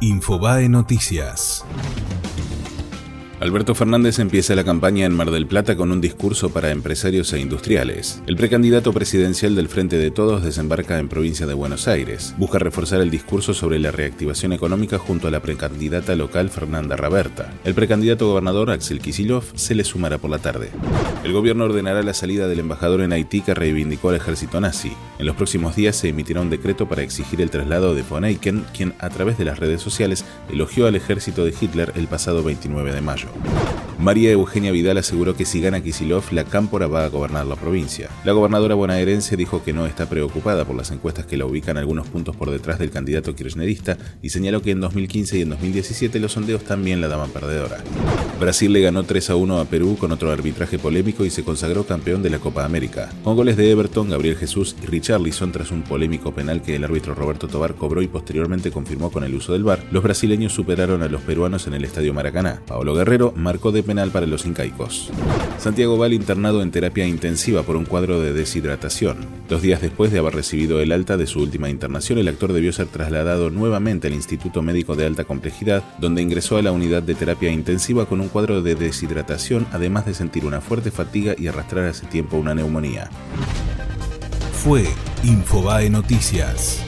Infobae Noticias. Alberto Fernández empieza la campaña en Mar del Plata con un discurso para empresarios e industriales. El precandidato presidencial del Frente de Todos desembarca en provincia de Buenos Aires. Busca reforzar el discurso sobre la reactivación económica junto a la precandidata local Fernanda Raberta. El precandidato gobernador Axel Kisilov se le sumará por la tarde. El gobierno ordenará la salida del embajador en Haití que reivindicó al ejército nazi. En los próximos días se emitirá un decreto para exigir el traslado de von Eichen, quien a través de las redes sociales elogió al ejército de Hitler el pasado 29 de mayo. show. María Eugenia Vidal aseguró que si gana Kisilov, la Cámpora va a gobernar la provincia. La gobernadora bonaerense dijo que no está preocupada por las encuestas que la ubican algunos puntos por detrás del candidato kirchnerista y señaló que en 2015 y en 2017 los sondeos también la daban perdedora. Brasil le ganó 3 a 1 a Perú con otro arbitraje polémico y se consagró campeón de la Copa América. Con goles de Everton, Gabriel Jesús y Richarlison tras un polémico penal que el árbitro Roberto Tobar cobró y posteriormente confirmó con el uso del VAR, los brasileños superaron a los peruanos en el Estadio Maracaná. Paolo Guerrero marcó de penal para los incaicos. Santiago Val internado en terapia intensiva por un cuadro de deshidratación. Dos días después de haber recibido el alta de su última internación, el actor debió ser trasladado nuevamente al Instituto Médico de Alta Complejidad, donde ingresó a la unidad de terapia intensiva con un cuadro de deshidratación, además de sentir una fuerte fatiga y arrastrar hace tiempo una neumonía. Fue Infobae Noticias.